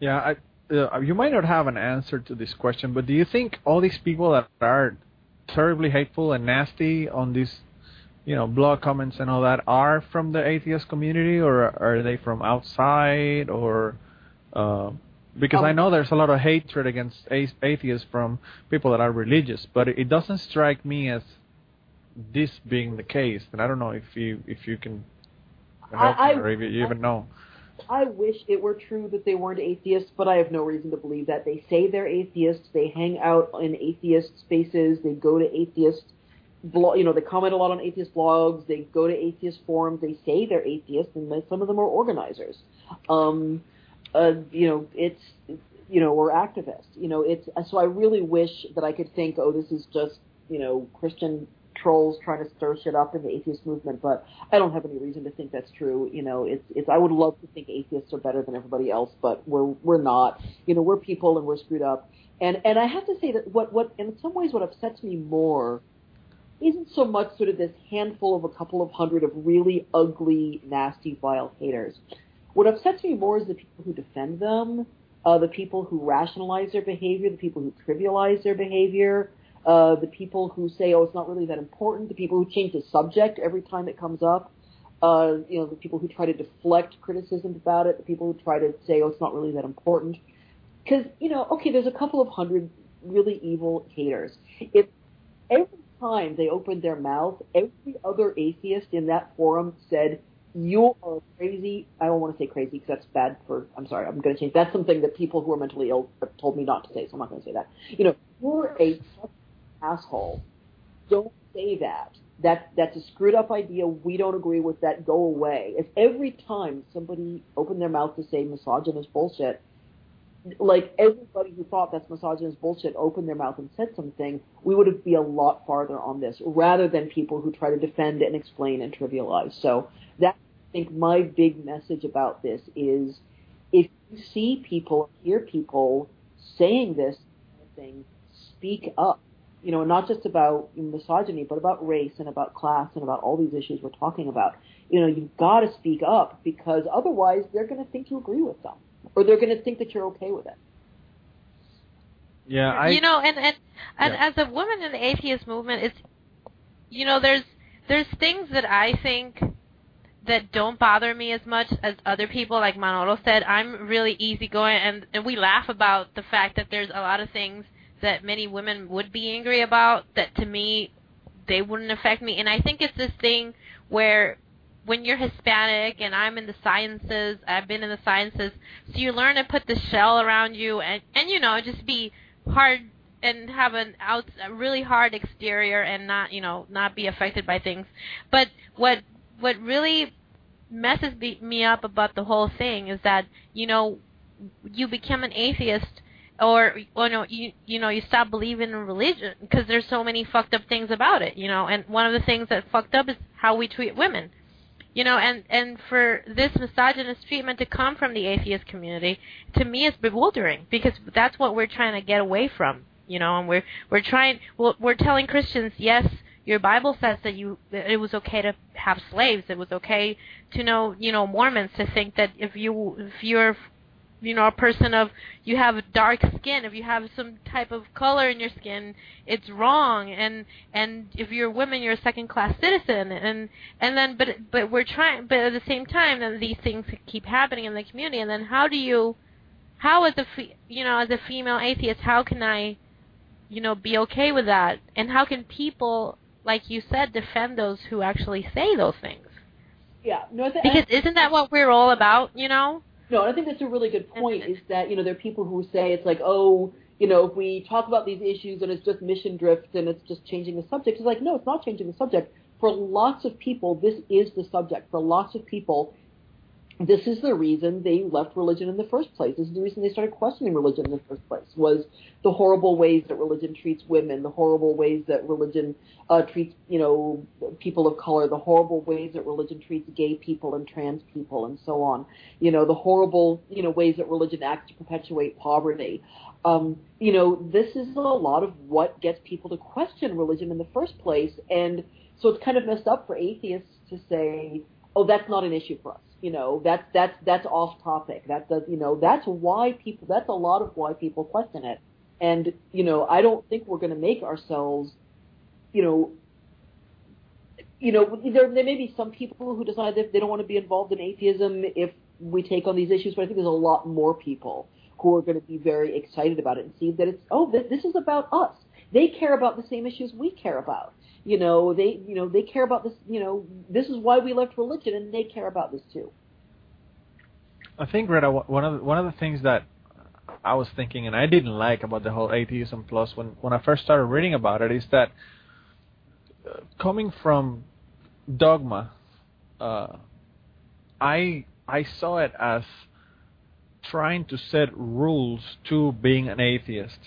Yeah, I, uh, you might not have an answer to this question, but do you think all these people that are terribly hateful and nasty on these, you know, blog comments and all that are from the atheist community, or are they from outside, or uh, because um, I know there's a lot of hatred against atheists from people that are religious, but it doesn't strike me as this being the case. And I don't know if you if you can help I, me or if you even know. I wish it were true that they weren't atheists, but I have no reason to believe that. They say they're atheists. They hang out in atheist spaces. They go to atheist blog, you know, they comment a lot on atheist blogs. They go to atheist forums. They say they're atheists, and some of them are organizers. Um, uh, you know, it's you know, or activists. You know, it's so I really wish that I could think, oh, this is just you know Christian trolls trying to stir shit up in the atheist movement, but I don't have any reason to think that's true. You know, it's it's I would love to think atheists are better than everybody else, but we're we're not. You know, we're people and we're screwed up. And and I have to say that what what in some ways what upsets me more isn't so much sort of this handful of a couple of hundred of really ugly, nasty, vile haters. What upsets me more is the people who defend them, uh, the people who rationalize their behavior, the people who trivialize their behavior, uh, the people who say, oh, it's not really that important, the people who change the subject every time it comes up, uh, you know, the people who try to deflect criticism about it, the people who try to say, oh, it's not really that important. Because, you know, okay, there's a couple of hundred really evil haters. If every time they opened their mouth, every other atheist in that forum said, you are crazy. I don't want to say crazy because that's bad for, I'm sorry, I'm going to change. That's something that people who are mentally ill have told me not to say, so I'm not going to say that. You know, you're a asshole. Don't say that. That that's a screwed up idea. We don't agree with that. Go away. If every time somebody opened their mouth to say misogynist bullshit, like everybody who thought that's misogynist bullshit opened their mouth and said something, we would have be a lot farther on this, rather than people who try to defend and explain and trivialize. So that I think my big message about this is if you see people, hear people saying this kind of thing, speak up you know, not just about misogyny, but about race and about class and about all these issues we're talking about. You know, you've got to speak up because otherwise they're going to think you agree with them, or they're going to think that you're okay with it. Yeah, I. You know, and and, and yeah. as a woman in the atheist movement, it's, you know, there's there's things that I think that don't bother me as much as other people. Like Manolo said, I'm really easygoing, and and we laugh about the fact that there's a lot of things that many women would be angry about that to me they wouldn't affect me. And i think it's this thing where when you're hispanic and i'm in the sciences i've been in the sciences so you learn to put the shell around you and and you know just be hard and have an out a really hard exterior and not you know not be affected by things. But what what really messes me up about the whole thing is that you know you become an atheist or or no you you know you stop believing in religion because there's so many fucked up things about it you know and one of the things that fucked up is how we treat women you know and and for this misogynist treatment to come from the atheist community to me is bewildering because that's what we're trying to get away from you know and we're we're trying well, we're telling Christians yes your Bible says that you it was okay to have slaves. It was okay to know, you know, Mormons to think that if you if you're you know a person of you have dark skin if you have some type of color in your skin it's wrong. And and if you're a woman you're a second class citizen. And and then but but we're trying but at the same time then these things keep happening in the community. And then how do you how as a you know as a female atheist how can i you know be okay with that? And how can people like you said defend those who actually say those things? Yeah. No because isn't that what we're all about you know no, I think that's a really good point. Is that you know there are people who say it's like oh you know if we talk about these issues and it's just mission drift and it's just changing the subject. It's like no, it's not changing the subject. For lots of people, this is the subject. For lots of people, this is the reason they left religion in the first place. This is the reason they started questioning religion in the first place. Was the horrible ways that religion treats women, the horrible ways that religion uh, treats you know people of color, the horrible ways that religion treats gay people and trans people, and so on. You know the horrible you know ways that religion acts to perpetuate poverty. Um, you know this is a lot of what gets people to question religion in the first place, and so it's kind of messed up for atheists to say, oh, that's not an issue for us You know, that's that's that's off topic. That does you know that's why people that's a lot of why people question it. And you know, I don't think we're going to make ourselves, you know, you know, there there may be some people who decide that they don't want to be involved in atheism if we take on these issues, but I think there's a lot more people who are going to be very excited about it and see that it's oh this, this is about us. They care about the same issues we care about. You know, they you know they care about this. You know, this is why we left religion, and they care about this too. I think Greta, one of the, one of the things that I was thinking and I didn't like about the whole atheism plus when when I first started reading about it is that uh, coming from dogma, uh, I I saw it as trying to set rules to being an atheist.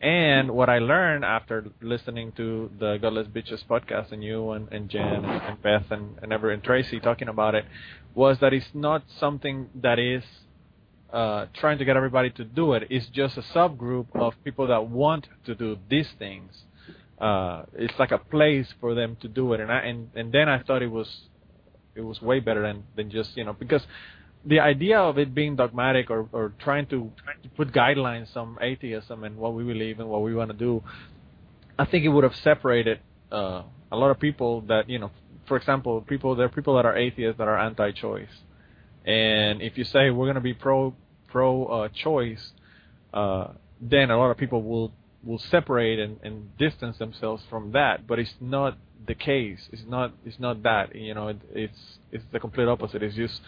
And what I learned after listening to the Godless Bitches podcast and you and, and Jen and, Beth and, and Ever and Tracie talking about it was that it's not something that is uh, trying to get everybody to do it. It's just a subgroup of people that want to do these things. Uh, it's like a place for them to do it, and I and, and then I thought it was it was way better than than just you know because the idea of it being dogmatic or, or trying to, put guidelines on atheism and what we believe and what we want to do, I think it would have separated uh, a lot of people that you know, for example, people there are people that are atheists that are anti-choice, and if you say we're going to be pro pro uh, choice, uh, then a lot of people will will separate and, and distance themselves from that. But it's not the case. It's not it's not that. You know, it, it's it's the complete opposite. It's just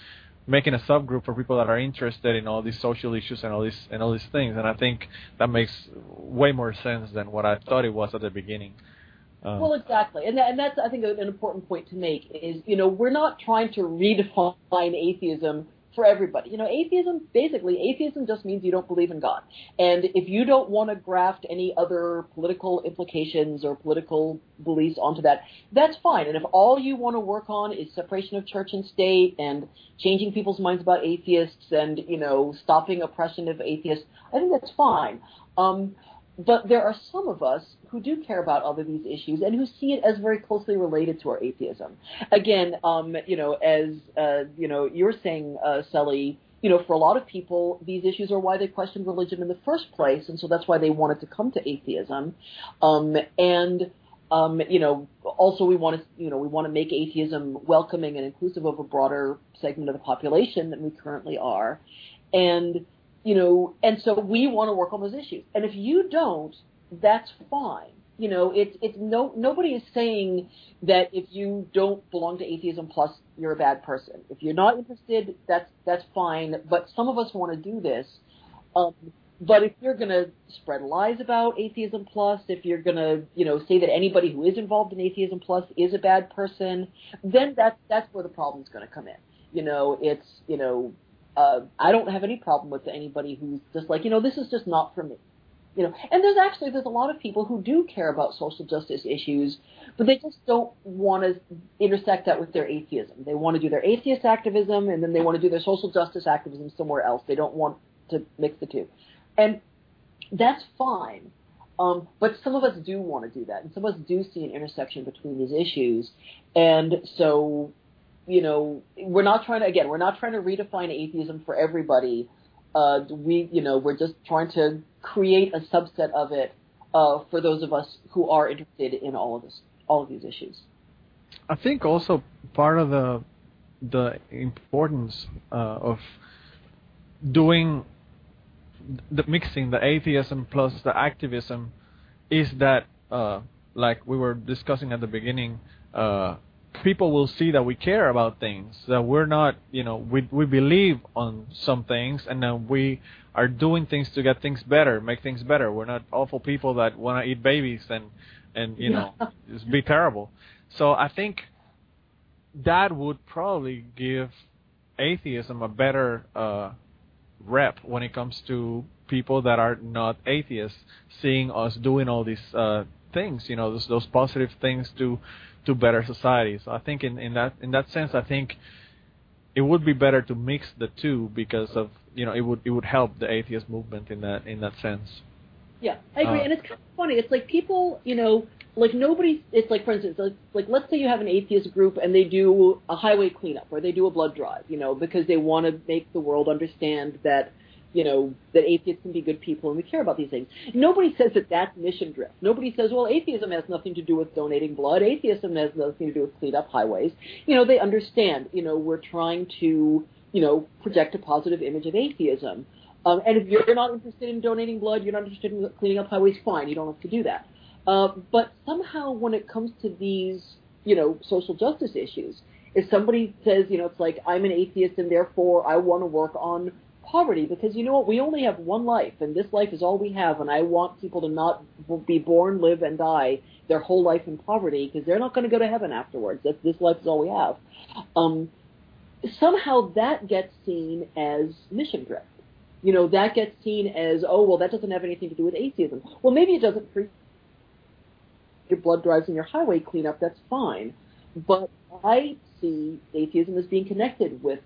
making a subgroup for people that are interested in all these social issues and all these and all these things. And I think that makes way more sense than what I thought it was at the beginning. Um, well, exactly, and that, and that's I think an important point to make is you know we're not trying to redefine atheism for everybody. You know, atheism basically atheism just means you don't believe in God. And if you don't want to graft any other political implications or political beliefs onto that, that's fine. And if all you want to work on is separation of church and state and changing people's minds about atheists and, you know, stopping oppression of atheists, I think that's fine. Um, but there are some of us who do care about all of these issues and who see it as very closely related to our atheism. Again, um, you know, as uh, you know, you're saying, uh, you know, for a lot of people, these issues are why they questioned religion in the first place, and so that's why they wanted to come to atheism. Um, and um, you know, also we want to, you know, we want to make atheism welcoming and inclusive of a broader segment of the population than we currently are. And you know, and so we want to work on those issues. And if you don't, that's fine. You know, it's it's no nobody is saying that if you don't belong to atheism plus you're a bad person. If you're not interested, that's that's fine. But some of us want to do this. Um, but if you're going to spread lies about atheism plus, if you're going to, you know, say that anybody who is involved in atheism plus is a bad person, then that's that's where the problem's going to come in. You know, it's you know uh, I don't have any problem with anybody who's just like, you know, this is just not for me. You know, and there's actually there's a lot of people who do care about social justice issues, but they just don't want to intersect that with their atheism. They want to do their atheist activism and then they want to do their social justice activism somewhere else. They don't want to mix the two, and that's fine. Um, but some of us do want to do that, and some of us do see an intersection between these issues, and so you know, we're not trying to again, we're not trying to redefine atheism for everybody. Uh, we, you know, we're just trying to create a subset of it uh, for those of us who are interested in all of this, all of these issues. I think also part of the the importance uh, of doing the mixing the atheism plus the activism is that, uh, like we were discussing at the beginning, uh, people will see that we care about things that we're not you know we we believe on some things and then we are doing things to get things better make things better. We're not awful people that want to eat babies and and you know just be terrible. So i think that would probably give atheism a better uh rep when it comes to people that are not atheists seeing us doing all these uh things you know those those positive things to to better society. So I think in, in that in that sense, I think it would be better to mix the two because of you know it would it would help the atheist movement in that in that sense. Yeah, I agree, Uh, and it's kind of funny. It's like people, you know, like nobody. It's like, for instance, like, like let's say you have an atheist group and they do a highway cleanup or they do a blood drive, you know, because they want to make the world understand that, you know, that atheists can be good people and we care about these things. Nobody says that that's mission drift. Nobody says, well, atheism has nothing to do with donating blood. Atheism has nothing to do with clean up highways. You know, they understand. You know, we're trying to, you know, project a positive image of atheism. Um, and if you're not interested in donating blood, you're not interested in cleaning up highways, fine, you don't have to do that. Uh, but somehow when it comes to these, you know, social justice issues, if somebody says, you know, it's like I'm an atheist and therefore I want to work on poverty because you know what, we only have one life and this life is all we have, and I want people to not be born, live, and die their whole life in poverty because they're not going to go to heaven afterwards. This life is all we have. Um, somehow that gets seen as mission drift you know, that gets seen as, oh, well, that doesn't have anything to do with atheism. Well, maybe it doesn't your blood drives and your highway cleanup, that's fine. But I see atheism as being connected with,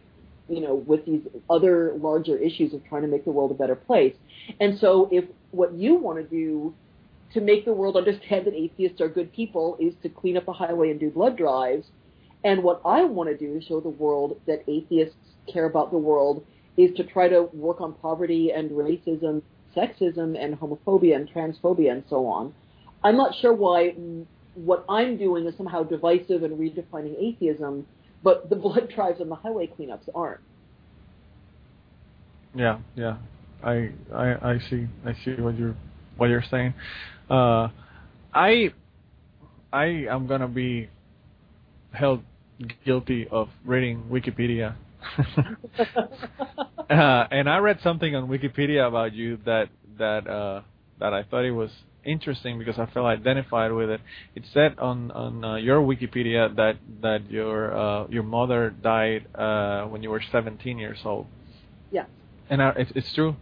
you know, with these other larger issues of trying to make the world a better place. And so if what you want to do to make the world understand that atheists are good people is to clean up the highway and do blood drives, and what I want to do to show the world that atheists care about the world is to try to work on poverty and racism, sexism, and homophobia and transphobia and so on. I'm not sure why what I'm doing is somehow divisive and redefining atheism, but the blood drives and the highway cleanups aren't. Yeah, yeah, I I I see I see what you're what you're saying. Uh, I I am gonna be held guilty of reading Wikipedia uh, and I read something on Wikipedia about you that that uh, that I thought it was interesting because I felt identified with it. It said on on uh, your Wikipedia that that your uh, your mother died uh, when you were 17 years old. Yeah. And uh, it's, it's true.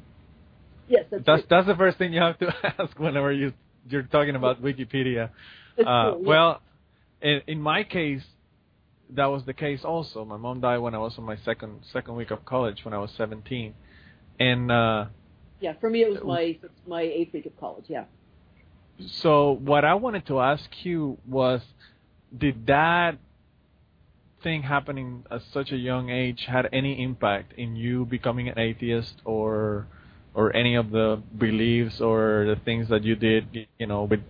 Yes, that's That's true. that's the first thing you have to ask whenever you you're talking about Wikipedia. Uh, true, yeah. well, in, in my case, that was the case also. My mom died when I was in my second second week of college when I was 17, and uh, yeah, for me it was my my eighth week of college. Yeah. So what I wanted to ask you was, did that thing happening at such a young age had any impact in you becoming an atheist or or any of the beliefs or the things that you did, you know, with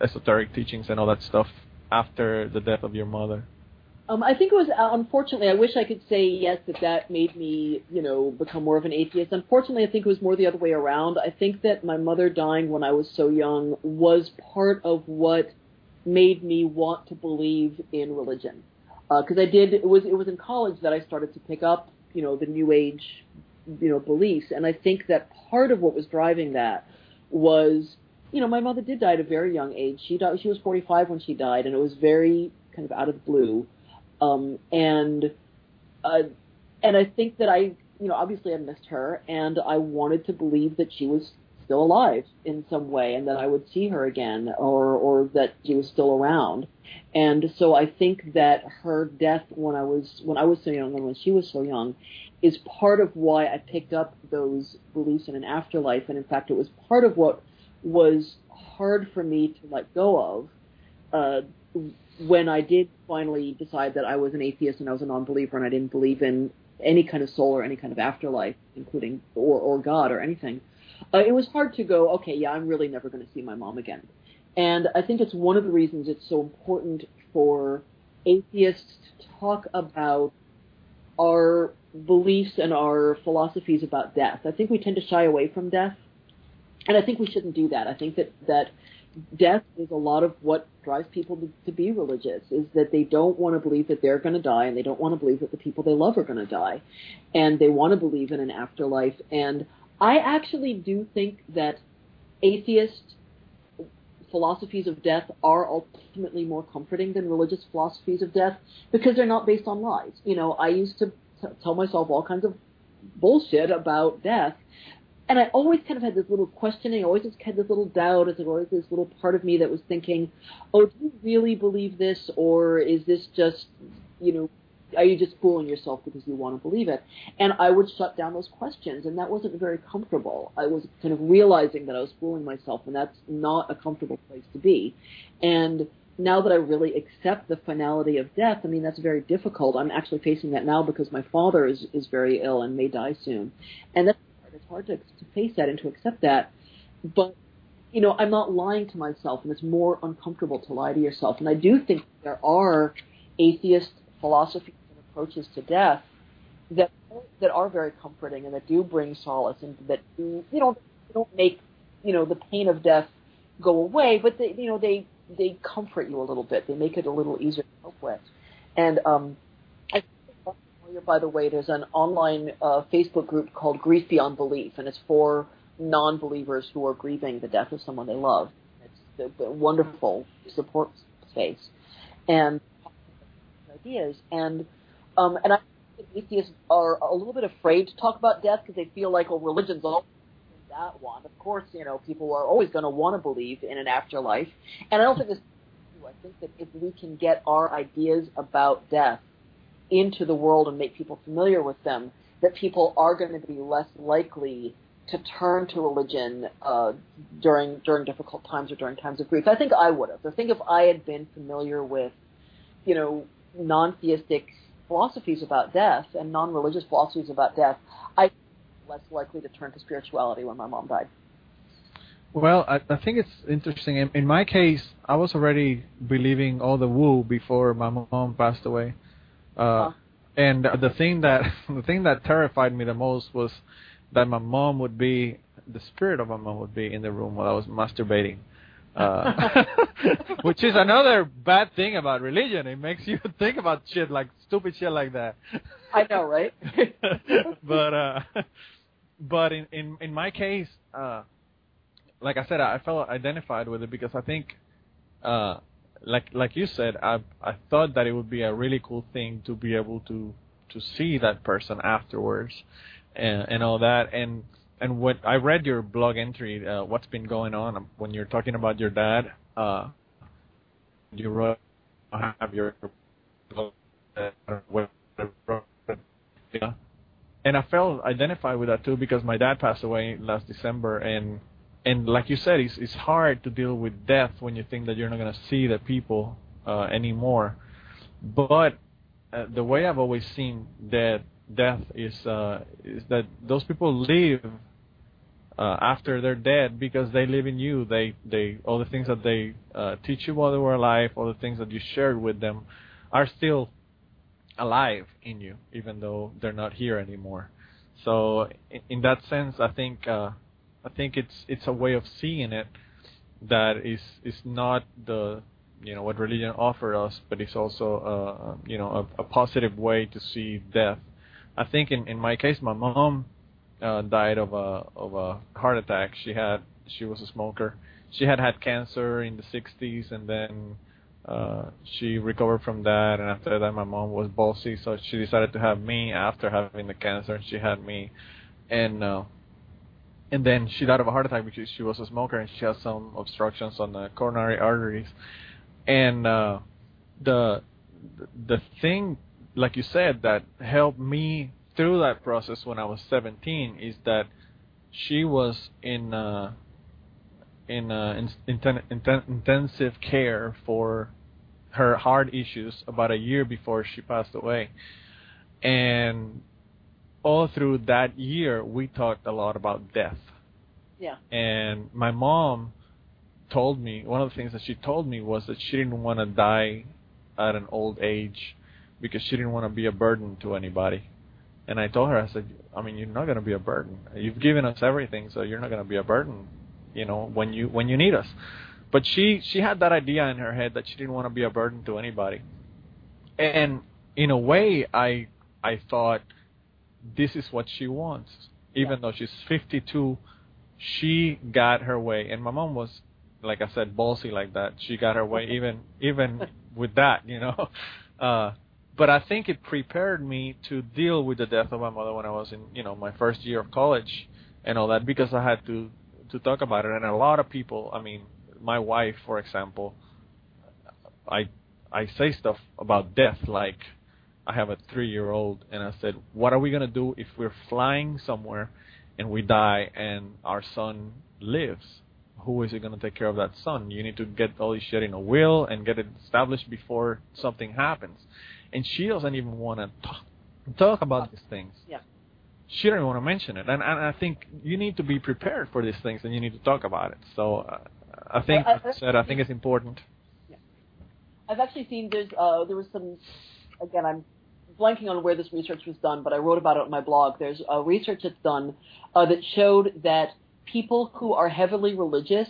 esoteric teachings and all that stuff after the death of your mother? Um, I think it was uh, unfortunately. I wish I could say yes that that made me, you know, become more of an atheist. Unfortunately, I think it was more the other way around. I think that my mother dying when I was so young was part of what made me want to believe in religion. Because I did. It was it was in college that I started to pick up, you know, the new age, you know, beliefs, and I think that part of what was driving that was, you know, my mother did die at a very young age. She died. She was 45 when she died, and it was very kind of out of the blue. Um, and uh, and I think that I, you know, obviously I missed her, and I wanted to believe that she was still alive in some way, and that I would see her again, or or that she was still around. And so I think that her death when I was when I was so young and when she was so young is part of why I picked up those beliefs in an afterlife, and in fact, it was part of what was hard for me to let go of. Uh, when I did finally decide that I was an atheist and I was a non-believer and I didn't believe in any kind of soul or any kind of afterlife, including or or God or anything, uh, it was hard to go. Okay, yeah, I'm really never going to see my mom again. And I think it's one of the reasons it's so important for atheists to talk about our beliefs and our philosophies about death. I think we tend to shy away from death, and I think we shouldn't do that. I think that that death is a lot of what drives people to, to be religious is that they don't want to believe that they're going to die and they don't want to believe that the people they love are going to die. And they want to believe in an afterlife. And i actually do think that atheist philosophies of death are ultimately more comforting than religious philosophies of death because they're not based on lies. You know i used to t- tell myself all kinds of bullshit about death and I always kind of had this little questioning, I always just had this little doubt, as always this little part of me that was thinking, oh, do you really believe this, or is this just, you know, are you just fooling yourself because you want to believe it? And I would shut down those questions, and that wasn't very comfortable. I was kind of realizing that I was fooling myself, and that's not a comfortable place to be. And now that I really accept the finality of death, I mean that's very difficult. I'm actually facing that now because my father is is very ill and may die soon, and that's. It's hard to, to face that and to accept that. But you know, I'm not lying to myself, and it's more uncomfortable to lie to yourself. And I do think there are atheist philosophies and approaches to death that that are very comforting and that do bring solace and that do you know don't make you know the pain of death go away, but they you know they they comfort you a little bit. They make it a little easier to cope with. And um, by the way, there's an online uh, Facebook group called Grief Beyond Belief, and it's for non-believers who are grieving the death of someone they love. It's a, a wonderful support space and ideas. And um, and I think atheists are a little bit afraid to talk about death because they feel like, well, religion's all that one. Of course, you know, people are always going to want to believe in an afterlife, and I don't think this. I think that if we can get our ideas about death into the world and make people familiar with them, that people are going to be less likely to turn to religion uh, during during difficult times or during times of grief. I think I would have. I think if I had been familiar with, you know, non-theistic philosophies about death and non-religious philosophies about death, I less likely to turn to spirituality when my mom died. Well, I, I think it's interesting. In, in my case, I was already believing all the woo before my mom passed away. Uh. And the thing that the thing that terrified me the most was that my mom would be the spirit of my mom would be in the room while I was masturbating. Uh, which is another bad thing about religion. It makes you think about shit like stupid shit like that. I know, right? but uh but in in in my case, uh, like I said, I felt identified with it because I think, uh, like like you said, I I thought that it would be a really cool thing to be able to to see that person afterwards, and and all that, and and what I read your blog entry, uh, what's been going on when you're talking about your dad, uh, you wrote have your and I felt identified with that too because my dad passed away last December, and and like you said, it's it's hard to deal with death when you think that you're not gonna see the people uh, anymore. But uh, the way I've always seen that death is uh, is that those people live uh, after they're dead because they live in you. They they all the things that they uh, teach you while they were alive, all the things that you shared with them, are still alive in you, even though they're not here anymore. So in, in that sense, I think uh, I think it's it's a way of seeing it that is is not the you know what religion offered us, but it's also uh, you know a, a positive way to see death. I think in in my case, my mom uh, died of a of a heart attack. She had she was a smoker. She had had cancer in the 60s, and then uh, she recovered from that, and after that, my mom was bossy, so she decided to have me after having the cancer. And she had me, and uh, and then she died of a heart attack because she was a smoker and she had some obstructions on the coronary arteries. And uh, the the thing, like you said, that helped me through that process when I was 17 is that she was in uh, in, uh, in, in, in intensive care for her heart issues about a year before she passed away. And all through that year, we talked a lot about death. Yeah. And my mom told me, one of the things that she told me was that she didn't want to die at an old age because she didn't want to be a burden to anybody. And I told her, I said, I mean, you're not going to be a burden. You've given us everything, so you're not going to be a burden, you know, when you when you need us. But she she had that idea in her head that she didn't want to be a burden to anybody. And in a way, I I thought this is what she wants. Even yeah. though she's 52, she got her way. And my mom was, like I said, ballsy like that. She got her way even even with that, you know. Uh, but I think it prepared me to deal with the death of my mother when I was in, you know, my first year of college and all that because I had to to talk about it. And a lot of people, I mean, my wife, for example, I I say stuff about death like I have a three-year-old, and I said, "What are we gonna do if we're flying somewhere and we die and our son lives? Who is it going to take care of that son? You need to get all this shit in a will and get it established before something happens." And she doesn't even want to talk, talk about these things. Yeah. She doesn't want to mention it, and, and I think you need to be prepared for these things, and you need to talk about it. So uh, I think, I, I, said, I think it's important. Yeah. I've actually seen there's uh, there was some again I'm blanking on where this research was done, but I wrote about it on my blog. There's a research that's done uh, that showed that people who are heavily religious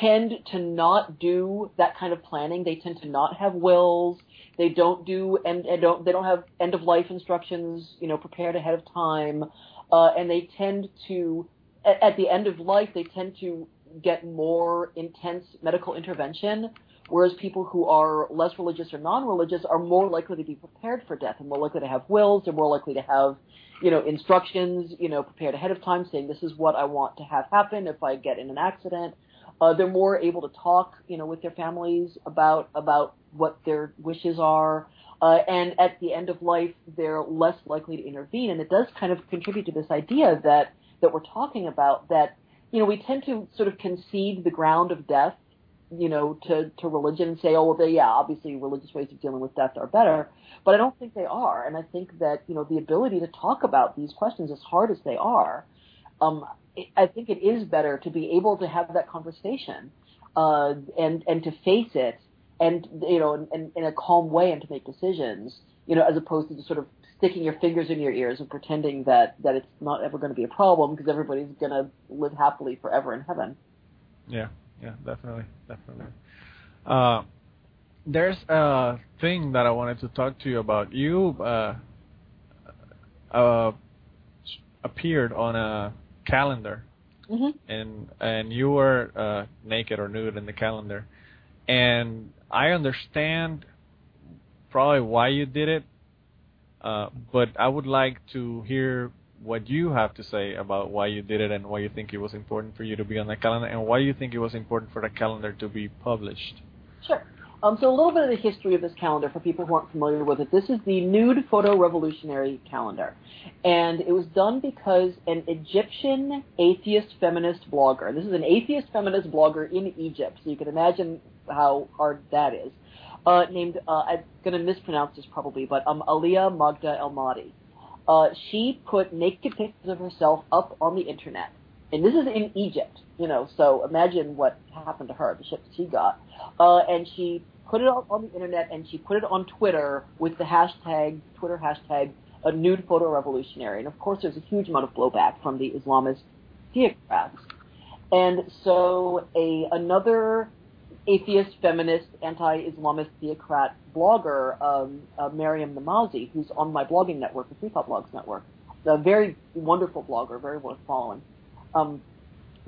tend to not do that kind of planning. They tend to not have wills. They don't do and, and don't they don't have end of life instructions, you know, prepared ahead of time, uh, and they tend to at, at the end of life they tend to get more intense medical intervention, whereas people who are less religious or non-religious are more likely to be prepared for death and more likely to have wills. They're more likely to have, you know, instructions, you know, prepared ahead of time, saying this is what I want to have happen if I get in an accident. Uh, they're more able to talk, you know, with their families about about what their wishes are. Uh, and at the end of life, they're less likely to intervene. And it does kind of contribute to this idea that that we're talking about that, you know, we tend to sort of concede the ground of death, you know, to to religion and say, oh, well, they, yeah, obviously religious ways of dealing with death are better. But I don't think they are. And I think that you know the ability to talk about these questions, as hard as they are, um, I think it is better to be able to have that conversation uh, and and to face it and you know in, in, in a calm way and to make decisions you know as opposed to just sort of sticking your fingers in your ears and pretending that that it's not ever going to be a problem because everybody's going to live happily forever in heaven. Yeah, yeah, definitely, definitely. Uh, there's a thing that I wanted to talk to you about. You uh, uh, appeared on a calendar, mm-hmm. and and you were uh, naked or nude in the calendar, and I understand probably why you did it, uh, but I would like to hear what you have to say about why you did it and why you think it was important for you to be on the calendar and why you think it was important for the calendar to be published. Sure. Um, so a little bit of the history of this calendar for people who aren't familiar with it. This is the Nude Photo Revolutionary calendar. And it was done because an Egyptian atheist feminist blogger, this is an atheist feminist blogger in Egypt, so you can imagine how hard that is, uh, named, uh, I'm going to mispronounce this probably, but um, Aliyah Magda El Mahdi. Uh, she put naked pictures of herself up on the internet. And this is in Egypt, you know, so imagine what happened to her, the shit she got. Uh, and she put it on, on the internet and she put it on Twitter with the hashtag, Twitter hashtag, a nude photo revolutionary. And of course, there's a huge amount of blowback from the Islamist theocrats. And so a another atheist, feminist, anti-Islamist theocrat blogger, um, uh, Maryam Namazie, who's on my blogging network, the Free Thought Blogs network, a very wonderful blogger, very worth following, um,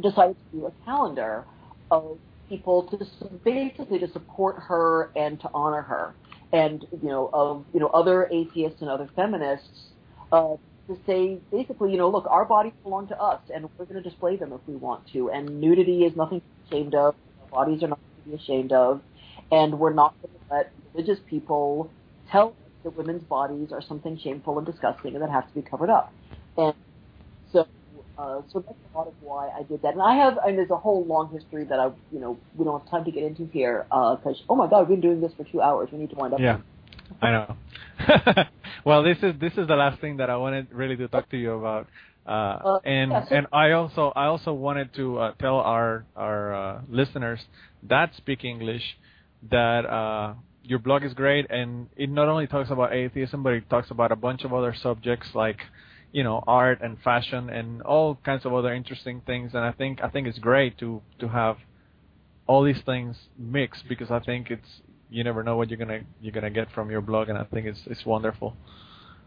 decided to do a calendar of people to basically to support her and to honor her, and you know of you know other atheists and other feminists uh, to say basically you know look our bodies belong to us and we're going to display them if we want to, and nudity is nothing to be ashamed of. Bodies are not be ashamed of, and we're not going to let religious people tell us that women's bodies are something shameful and disgusting and that have to be covered up. And uh, so that's a lot of why I did that. And I have, and there's a whole long history that I, you know, we don't have time to get into here. Because uh, oh my God, we've been doing this for two hours. We need to wind up. Yeah, I know. well, this is this is the last thing that I wanted really to talk to you about. Uh, and and I also I also wanted to uh, tell our our uh, listeners that speak English that uh, your blog is great and it not only talks about atheism but it talks about a bunch of other subjects like you know art and fashion and all kinds of other interesting things and i think i think it's great to to have all these things mixed because i think it's you never know what you're gonna you're gonna get from your blog and i think it's it's wonderful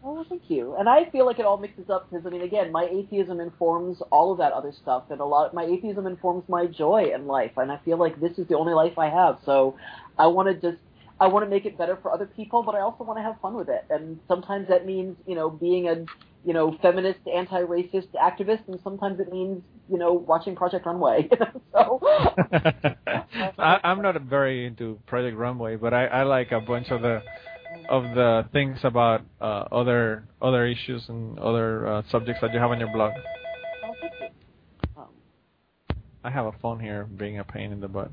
Oh, thank you. And I feel like it all mixes up because I mean, again, my atheism informs all of that other stuff, and a lot. Of, My atheism informs my joy in life, and I feel like this is the only life I have. So, I want to just I want to make it better for other people, but I also want to have fun with it. And sometimes that means, you know, being a, you know, feminist, anti-racist activist, and sometimes it means, you know, watching Project Runway. so I, I'm not very into Project Runway, but I, I like a bunch of the of the things about uh, other other issues and other uh, subjects that you have on your blog. Oh, I have a phone here being a pain in the butt.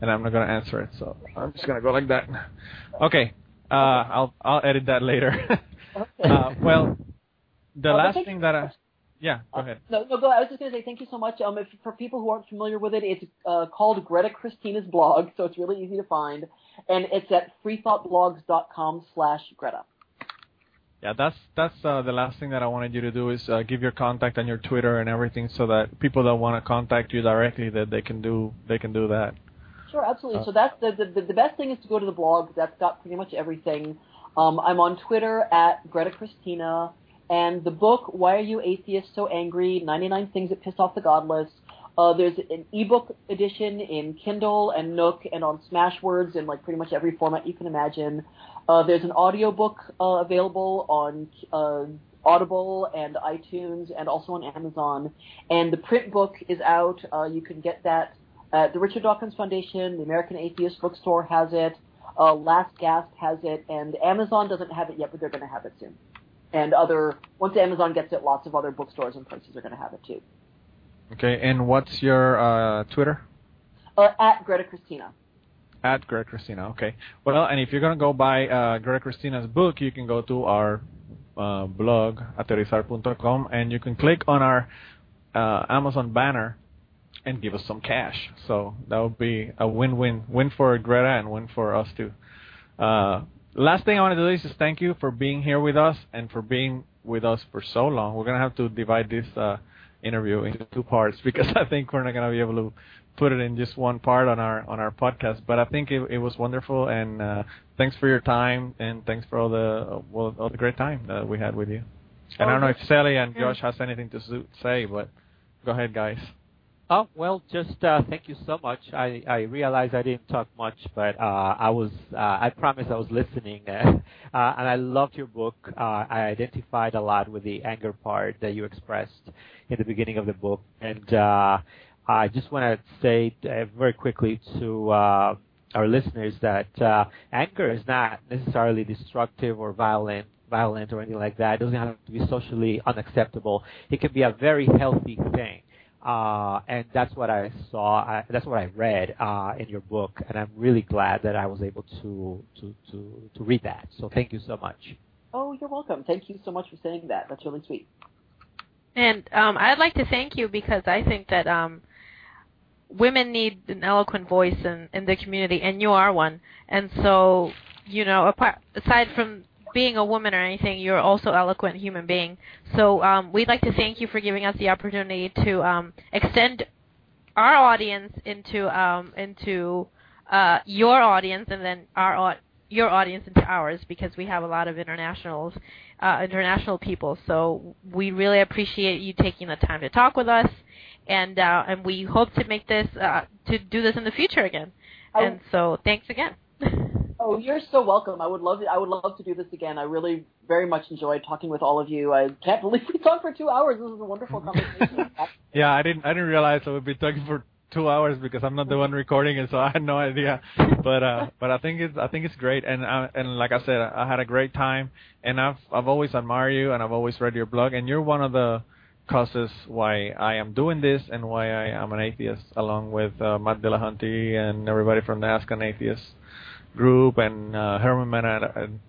And I'm not gonna answer it, so I'm just gonna go like that. Okay. Uh, I'll I'll edit that later. uh, well, the but last thing that I yeah, go Uh, ahead. No, no, go. I was just going to say thank you so much. Um, if, for people who aren't familiar with it, it's uh, called Greta Christina's blog, so it's really easy to find, and it's at freethoughtblogs.com slash Greta. Yeah, that's that's uh, the last thing that I wanted you to do is uh, give your contact and your Twitter and everything, so that people that want to contact you directly that they can do they can do that. Sure, absolutely. Uh, so that's the, the the best thing is to go to the blog. That's got pretty much everything. Um, I'm on Twitter at Greta Christina, and the book Why Are You Atheists So Angry? 99 Things That Piss Off the Godless. Uh, there's an ebook edition in Kindle and Nook and on Smashwords in like pretty much every format you can imagine. Uh, there's an audiobook uh, available on uh, Audible and iTunes and also on Amazon. And the print book is out. Uh, you can get that at the Richard Dawkins Foundation. The American Atheist Bookstore has it. Uh, Last Gasp has it, and Amazon doesn't have it yet, but they're going to have it soon. And other once Amazon gets it, lots of other bookstores and places are going to have it too. Okay, and what's your uh, Twitter? Uh, at Greta Christina. At Greta Christina. Okay. Well, and if you're gonna go buy uh, Greta Christina's book, you can go to our uh, blog ateorizar.com and you can click on our uh, Amazon banner and give us some cash. So that would be a win-win, win for Greta and win for us too. Uh, last thing I want to do is just thank you for being here with us and for being with us for so long. We're gonna have to divide this uh, interview into two parts because I think we're not gonna be able to put it in just one part on our on our podcast. But I think it, it was wonderful, and uh, thanks for your time, and thanks for all the well, all the great time that we had with you. And I don't know if Sally and Josh has anything to say, but go ahead, guys. Oh well, just uh, thank you so much. I I realize I didn't talk much, but uh, I was uh, I promise I was listening, uh, and I loved your book. Uh, I identified a lot with the anger part that you expressed in the beginning of the book, and uh, I just want to say very quickly to our listeners that anger is not necessarily destructive or violent violent or anything like that. It doesn't have to be socially unacceptable. It can be a very healthy thing. Uh, and that's what I saw. I, that's what I read uh, in your book, and I'm really glad that I was able to to to to read that. So thank you so much. Oh, you're welcome. Thank you so much for saying that. That's really sweet. And um, I'd like to thank you because I think that um, women need an eloquent voice in, in the community, and you are one. And so, you know, apart, aside from being a woman or anything, you're also eloquent human being. So um, we'd like to thank you for giving us the opportunity to um, extend our audience into um, into uh, your audience, and then our your audience into ours because we have a lot of internationals, uh, international people. So we really appreciate you taking the time to talk with us, and uh, and we hope to make this uh, to do this in the future again. Oh. And so thanks again. Oh, you're so welcome. I would love to, I would love to do this again. I really very much enjoyed talking with all of you. I can't believe we talked for two hours. This is a wonderful conversation. Yeah, I didn't I didn't realize I would be talking for two hours because I'm not the one recording it, so I had no idea. But uh, but I think it's I think it's great, and uh, and like I said, I had a great time, and I've I've always admired you, and I've always read your blog, and you're one of the causes why I am doing this and why I am an atheist, along with uh, Matt Dillahunty and everybody from the Ask an Atheist group and uh, Hemant Mehta and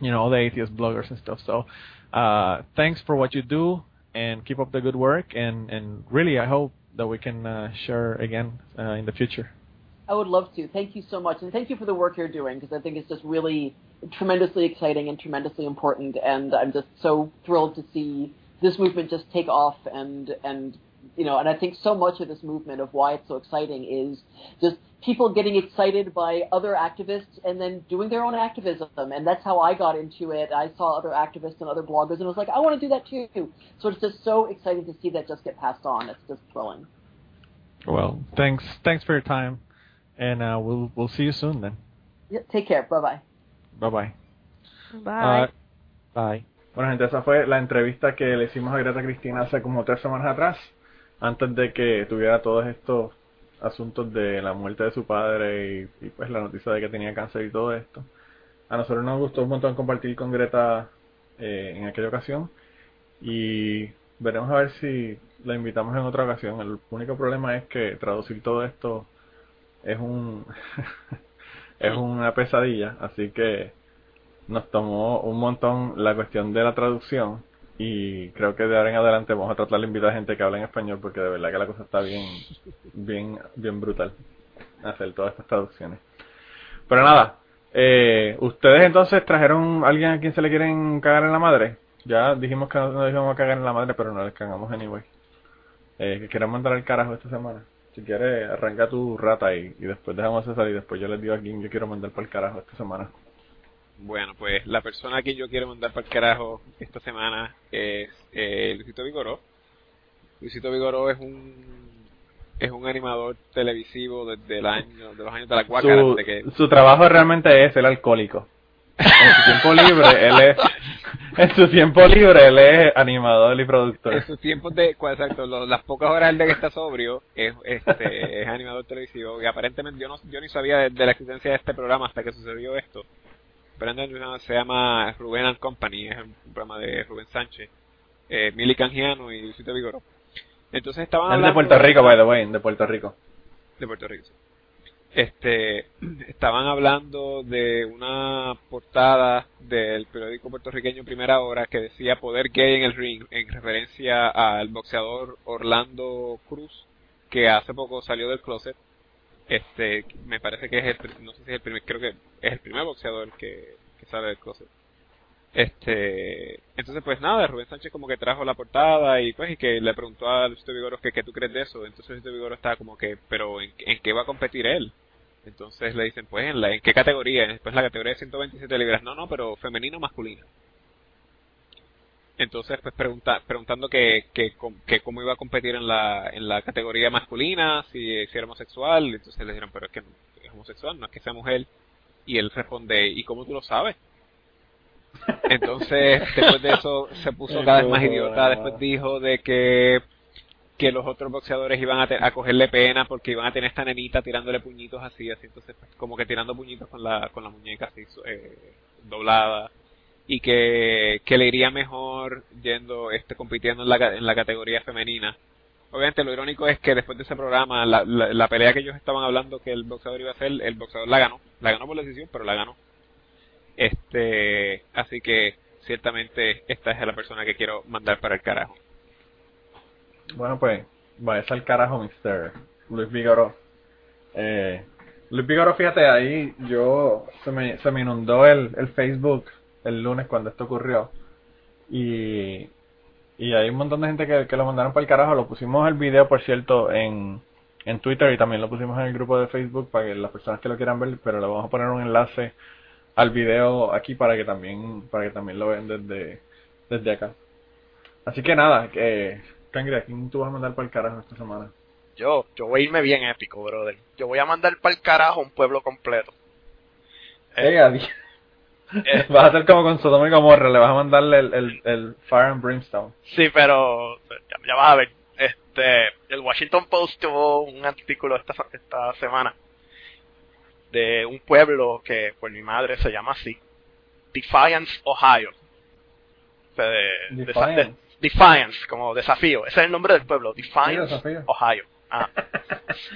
you know all the atheist bloggers and stuff. So uh, thanks for what you do and keep up the good work. And and really, I hope that we can uh, share again uh, in the future. I would love to. Thank you so much, and thank you for the work you're doing because I think it's just really tremendously exciting and tremendously important. And I'm just so thrilled to see this movement just take off and and you know, and I think so much of this movement of why it's so exciting is just people getting excited by other activists and then doing their own activism. And that's how I got into it. I saw other activists and other bloggers and I was like, I want to do that too. So it's just so exciting to see that just get passed on. It's just thrilling. Well, thanks thanks for your time, and uh, we'll we'll see you soon then. Yeah, take care. Bye bye. Bye bye. Bye. Uh, Bye. Bueno, gente, esa fue la entrevista que le hicimos a Greta Christina hace como tres semanas atrás, antes de que tuviera todos estos asuntos de la muerte de su padre y, pues la noticia de que tenía cáncer y todo esto. A nosotros nos gustó un montón compartir con Greta eh, en aquella ocasión y veremos a ver si la invitamos en otra ocasión. El único problema es que traducir todo esto es un es una pesadilla, así que nos tomó un montón la cuestión de la traducción y creo que de ahora en adelante vamos a tratar de invitar a gente que habla en español porque de verdad que la cosa está bien bien bien brutal hacer todas estas traducciones. Pero nada, eh, ustedes entonces trajeron a alguien a quien se le quieren cagar en la madre. Ya dijimos que no nos íbamos a cagar en la madre, pero no les cagamos anyway. Eh, que quieran mandar al carajo esta semana. Si quieres, arranca tu rata y, después dejamos a y después yo les digo a quién yo quiero mandar para el carajo esta semana. Bueno, pues la persona que yo quiero mandar para el carajo esta semana es eh, Luisito Vigoró. Luisito Vigoró es un es un animador televisivo desde el año de los años de la cuácara. Su, que... su trabajo realmente es el alcohólico. En su tiempo libre, él es en su tiempo libre él es animador y productor. En sus tiempos de, exacto, las pocas horas de que está sobrio es, este, es animador televisivo y aparentemente yo no yo ni sabía de, de la existencia de este programa hasta que sucedió esto Brandon se llama Rubén and Company, es un programa de Rubén Sánchez, eh, Mili Canjiano y Luisito Vigoro. Entonces estaban hablando... de Puerto Rico, by the way, de Puerto Rico. De Puerto Rico, sí. Este, estaban hablando de una portada del periódico puertorriqueño Primera Hora que decía poder gay en el ring, en referencia al boxeador Orlando Cruz, que hace poco salió del closet este, me parece que es el, no sé si es el primer, creo que es el primer boxeador que, que sale del closet. Este, entonces pues nada, Rubén Sánchez como que trajo la portada y pues y que le preguntó a Luisito Vigoro que qué tú crees de eso. Entonces Luisito Vigoro estaba como que, pero ¿en, ¿en, qué va a competir él? Entonces le dicen, pues en la, ¿en qué categoría? Después la categoría de 127 libras. No, no, pero femenino masculino. Entonces, pues pregunta, preguntando que, que, que, cómo iba a competir en la, en la categoría masculina, si, si era homosexual. Entonces le dijeron, pero es que es homosexual, no es que sea mujer. Y él responde, ¿y cómo tú lo sabes? Entonces, después de eso se puso cada vez más idiota. Después dijo de que, que los otros boxeadores iban a, a cogerle pena porque iban a tener esta nenita tirándole puñitos así, así. Entonces, pues, como que tirando puñitos con la, con la muñeca así eh, doblada y que, que le iría mejor yendo este compitiendo en la, en la categoría femenina. Obviamente lo irónico es que después de ese programa, la, la, pelea que ellos estaban hablando que el boxeador iba a hacer, el boxeador la ganó. La ganó por decisión, pero la ganó. Este, así que ciertamente esta es la persona que quiero mandar para el carajo. Bueno, pues, vaya al carajo, Mr. Luis Vigoro. Eh, Luis Vigoro, fíjate, ahí yo, se me, se me inundó el, el Facebook el lunes cuando esto ocurrió. Y, y hay un montón de gente que, que lo mandaron para el carajo. Lo pusimos el video, por cierto, en, en Twitter y también lo pusimos en el grupo de Facebook para que las personas que lo quieran ver, pero le vamos a poner un enlace al video aquí para que también para que también lo vean desde, desde acá. Así que nada, que Cangre, quién tú vas a mandar para el carajo esta semana? Yo, yo voy a irme bien épico, brother. Yo voy a mandar para el carajo un pueblo completo. Eh, eh, vas a hacer como con Sodoma y Gomorra, le vas a mandarle el, el, el Fire and Brimstone. Sí, pero ya, vas a ver. Este, el Washington Post tuvo un artículo esta, esta semana de un pueblo que por mi madre se llama así, Defiance, Ohio. Defiance. Defiance, como desafío. Ese es el nombre del pueblo, Defiance, Ohio. Ah.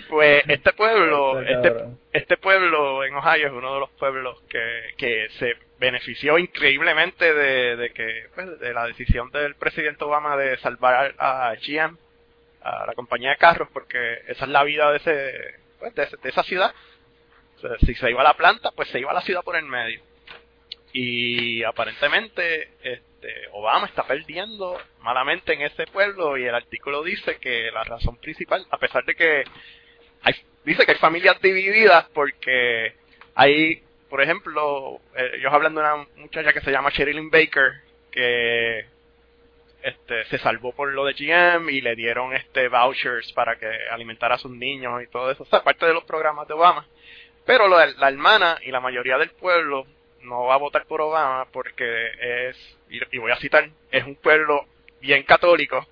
Pues este pueblo, este, este pueblo en Ohio es uno de los pueblos que, que se benefició increíblemente de, de que pues, de la decisión del presidente Obama de salvar a GM, a la compañía de carros, porque esa es la vida de ese, pues, de, de esa ciudad. si se iba a la planta, pues se iba a la ciudad por el medio. Y aparentemente, este, Obama está perdiendo malamente en ese pueblo y el artículo dice que la razón principal, a pesar de que hay, dice que hay familias divididas porque hay, por ejemplo, eh, ellos hablando de una muchacha que se llama Sherilyn Baker que este, se salvó por lo de GM y le dieron este vouchers para que alimentara a sus niños y todo eso, o sea, parte de los programas de Obama. Pero la hermana y la mayoría del pueblo no va a votar por Obama porque es, y voy a citar, es un pueblo bien católico.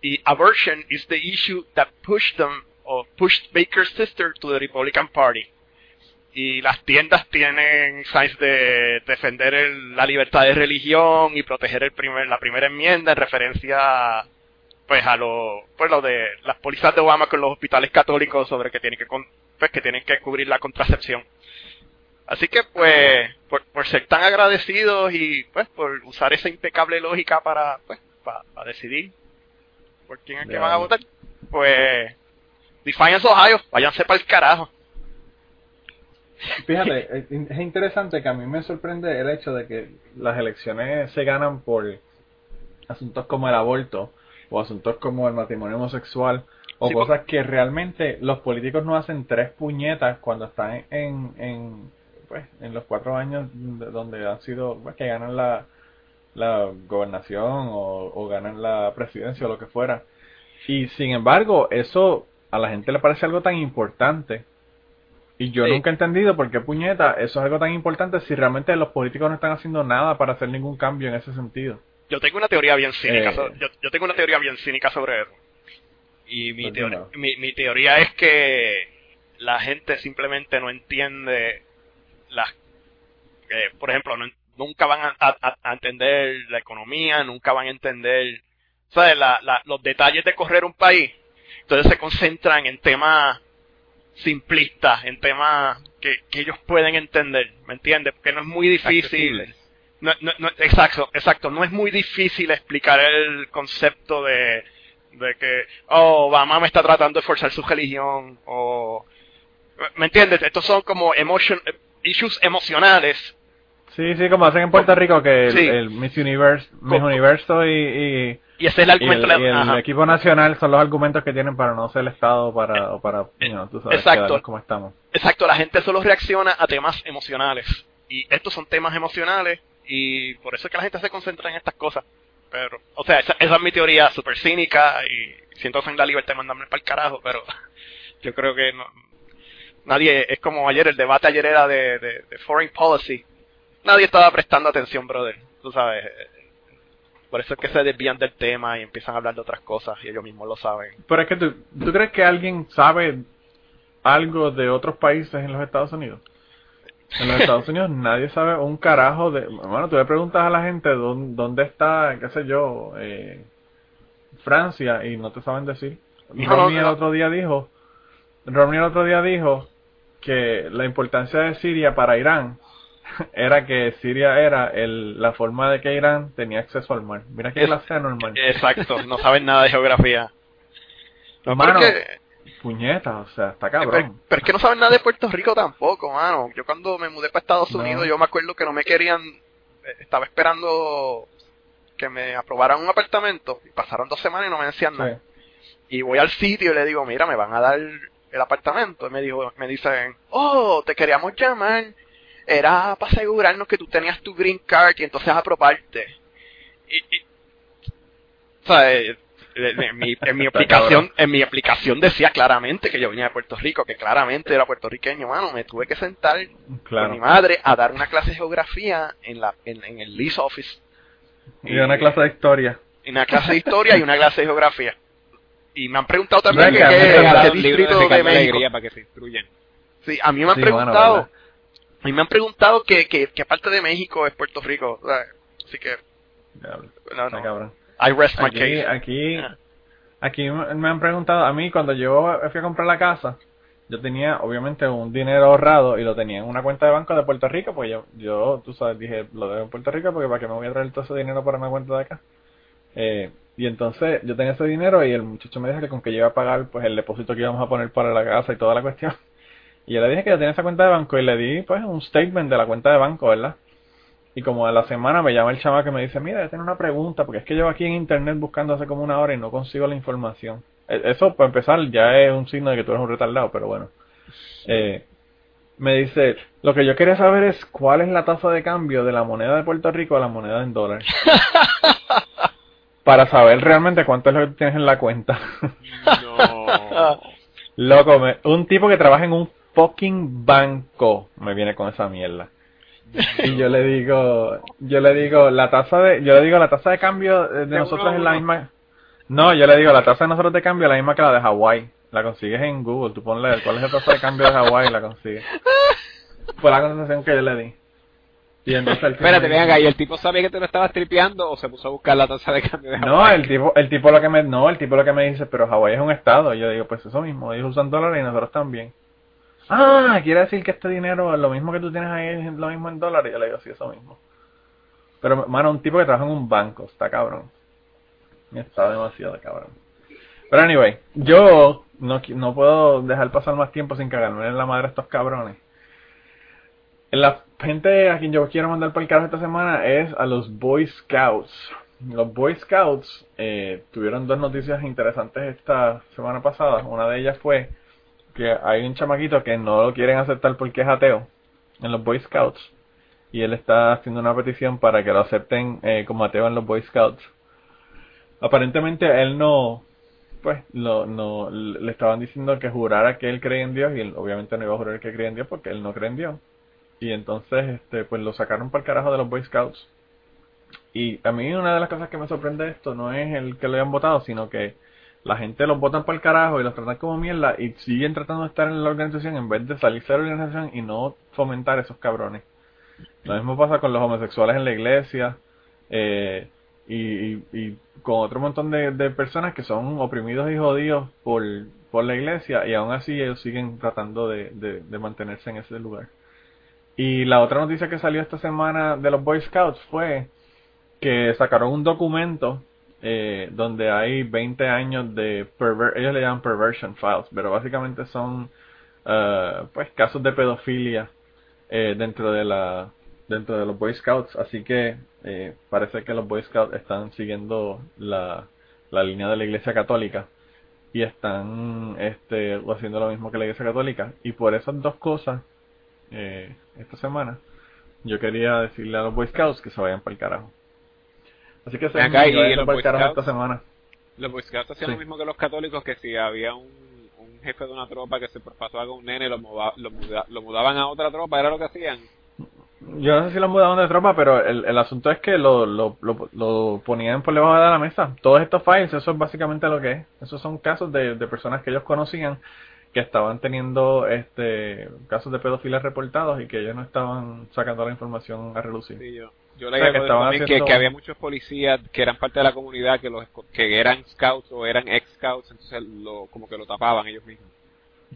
Y abortion is the issue that pushed them o pushed Baker's sister to the Republican Party. Y las tiendas tienen signs de defender la libertad de religión y proteger el primer, la primera enmienda en referencia pues a lo, pues lo de las pólizas de Obama con los hospitales católicos sobre que tienen que, pues, que tienen que cubrir la contracepción. Así que pues, por, ser tan agradecidos y pues por usar esa impecable lógica para, pues, para, decidir por quién es que van a votar, pues Defiance Ohio, váyanse para el carajo. Fíjate, es interesante que a mí me sorprende el hecho de que las elecciones se ganan por asuntos como el aborto o asuntos como el matrimonio homosexual o cosas que realmente los políticos no hacen tres puñetas cuando están en, en, pues, en los cuatro años donde han sido, pues, que ganan la, la gobernación o, ganan la presidencia o lo que fuera. Y sin embargo, eso a la gente le parece algo tan importante. Y yo nunca he entendido por qué puñeta eso es algo tan importante si realmente los políticos no están haciendo nada para hacer ningún cambio en ese sentido. Yo tengo una teoría bien cínica, eh. yo, yo, tengo una teoría bien cínica sobre eso. Y mi, pues teoría, mi, mi teoría es que la gente simplemente no entiende. Eh, por ejemplo, nunca van a, entender la economía, nunca van a entender ¿sabes? los detalles de correr un país. Entonces se concentran en temas simplistas, en temas que, ellos pueden entender, ¿me entiendes? Porque no es muy difícil. No, no, exacto, exacto. No es muy difícil explicar el concepto de, de que, oh, Obama me está tratando de forzar su religión, o, ¿me entiendes? Estos son como emotion, issues emocionales. Sí, sí, como hacen en Puerto Rico, que el, Miss Universe, Miss Universo y, y, ese es el argumento. Y el, equipo nacional son los argumentos que tienen para no ser el Estado, para, o para, tú sabes, exacto, como estamos. Exacto, la gente solo reacciona a temas emocionales. Y estos son temas emocionales y por eso es que la gente se concentra en estas cosas. Pero, o sea, esa, es mi teoría súper cínica y siento en la libertad de mandarme para el carajo, pero yo creo que no, nadie, es como ayer, el debate ayer era de, de, foreign policy. Nadie estaba prestando atención, brother. Tú sabes. Por eso es que se desvían del tema y empiezan a hablar de otras cosas y ellos mismos lo saben. Pero es que tú, ¿tú crees que alguien sabe algo de otros países en los Estados Unidos? En los Estados Unidos nadie sabe un carajo de... Bueno, tú le preguntas a la gente dónde, dónde está, qué sé yo, eh, Francia y no te saben decir. Romney el otro día dijo, Romney el otro día dijo que la importancia de Siria para Irán era que Siria era el, la forma de que Irán tenía acceso al mar. Mira que es, la sea normal. Exacto, no saben nada de geografía. No, mano, puñeta, o sea, está cabrón. Pero, es que no saben nada de Puerto Rico tampoco, mano. Yo cuando me mudé para Estados Unidos, yo me acuerdo que no me querían, eh, estaba esperando que me aprobaran un apartamento y pasaron dos semanas y no me decían nada. Y voy al sitio y le digo, mira, me van a dar el apartamento. Y me, dijo, me dicen, oh, te queríamos llamar. Era para asegurarnos que tú tenías tu green card y entonces aprobarte. Y, y, o sea, eh, en mi, en mi aplicación, en mi aplicación decía claramente que yo venía de Puerto Rico, que claramente era puertorriqueño, mano, me tuve que sentar con mi madre a dar una clase de geografía en la, en, el lease office. Y, una clase de historia. Y una clase de historia y una clase de geografía. Y me han preguntado también que, qué distrito de, México. Para que se instruyen. Sí, a mí me han preguntado, a mí me han preguntado que, que, que parte de México es Puerto Rico. Así que, no, no. I rest my aquí, case. Aquí, aquí me han preguntado, a mí cuando yo fui a comprar la casa, yo tenía obviamente un dinero ahorrado y lo tenía en una cuenta de banco de Puerto Rico, pues yo, yo tú sabes, dije, lo debo en Puerto Rico porque para qué me voy a traer todo ese dinero para una cuenta de acá. Eh, y entonces yo tenía ese dinero y el muchacho me dijo que con que yo iba a pagar pues el depósito que íbamos a poner para la casa y toda la cuestión. Y yo le dije que yo tenía esa cuenta de banco y le di pues un statement de la cuenta de banco, ¿verdad? Y como a la semana me llama el chaval que me dice, mira, yo tengo una pregunta, porque es que llevo aquí en internet buscando hace como una hora y no consigo la información. E, eso, para empezar, ya es un signo de que tú eres un retardado, pero bueno. Eh, me dice, lo que yo quería saber es cuál es la tasa de cambio de la moneda de Puerto Rico a la moneda en dólares. para saber realmente cuánto es lo que tienes en la cuenta. no. Loco, un tipo que trabaja en un fucking banco me viene con esa mierda. Y yo le digo, yo le digo, la tasa de, yo le digo, la tasa de cambio de nosotros es la misma. No, yo le digo, la tasa de nosotros de cambio es la misma que la de Hawái. La consigues en Google. Tú ponle cuál es el tasa de cambio de Hawái y la consigues. Fue la contestación que yo le di. El Espérate, venga, ¿y el tipo sabía que te lo estabas tripeando o se puso a buscar la tasa de cambio de? No, el tipo, el tipo lo que me, no, el tipo lo que me dice, pero Hawái es un estado. Y yo digo, pues eso mismo, ellos usan dólares y nosotros también. Ah, quiere decir que este dinero, lo mismo que tú tienes ahí, es lo mismo en dólares. Y yo le digo, sí, eso mismo. Pero, mano, un tipo que trabaja en un banco, está cabrón. Está demasiado cabrón. Pero anyway, yo no, no puedo dejar pasar más tiempo sin cagarme en la madre a estos cabrones. La gente a quien yo quiero mandar por el carro esta semana es a los Boy Scouts. Los Boy Scouts eh, tuvieron dos noticias interesantes esta semana pasada. Una de ellas fue que hay un chamaquito que no lo quieren aceptar porque es ateo en los Boy Scouts. Y él está haciendo una petición para que lo acepten eh, como ateo en los Boy Scouts. Aparentemente él no, pues, lo, no, le estaban diciendo que jurara que él creía en Dios y él obviamente no iba a jurar que creía en Dios porque él no cree en Dios. Y entonces, este, pues lo sacaron para el carajo de los Boy Scouts. Y a mí una de las cosas que me sorprende de esto no es el que lo hayan votado, sino que la gente los votan para el carajo y los tratan como mierda y siguen tratando de estar en la organización en vez de salirse de la organización y no fomentar esos cabrones. Lo mismo pasa con los homosexuales en la iglesia eh, y, y, con otro montón de, personas que son oprimidos y jodidos por, por la iglesia y aún así ellos siguen tratando de, de, mantenerse en ese lugar. Y la otra noticia que salió esta semana de los Boy Scouts fue que sacaron un documento eh, donde hay 20 años de perver ellos le llaman perversion files, pero básicamente son uh, pues casos de pedofilia eh, dentro de la dentro de los Boy Scouts, así que eh, parece que los Boy Scouts están siguiendo la, la línea de la Iglesia Católica y están este haciendo lo mismo que la Iglesia Católica. Y por esas dos cosas eh, esta semana yo quería decirle a los Boy Scouts que se vayan para el carajo. Así que se y los Boy Scouts, esta semana. Los Boy Scouts hacían lo mismo que los católicos, que si había un, un jefe de una tropa que se pasó algo a un nene, lo, lo, mudaban a otra tropa, era lo que hacían. Yo no sé si lo mudaban de tropa, pero el, el asunto es que lo, lo, lo, lo, ponían por debajo de la mesa. Todos estos files, eso es básicamente lo que es. Esos son casos de, de personas que ellos conocían que estaban teniendo este casos de pedofilia reportados y que ellos no estaban sacando la información a relucir. Sí, yo, yo leí que, también que, había muchos policías que eran parte de la comunidad que los que eran scouts o eran ex scouts, entonces lo, como que lo tapaban ellos mismos.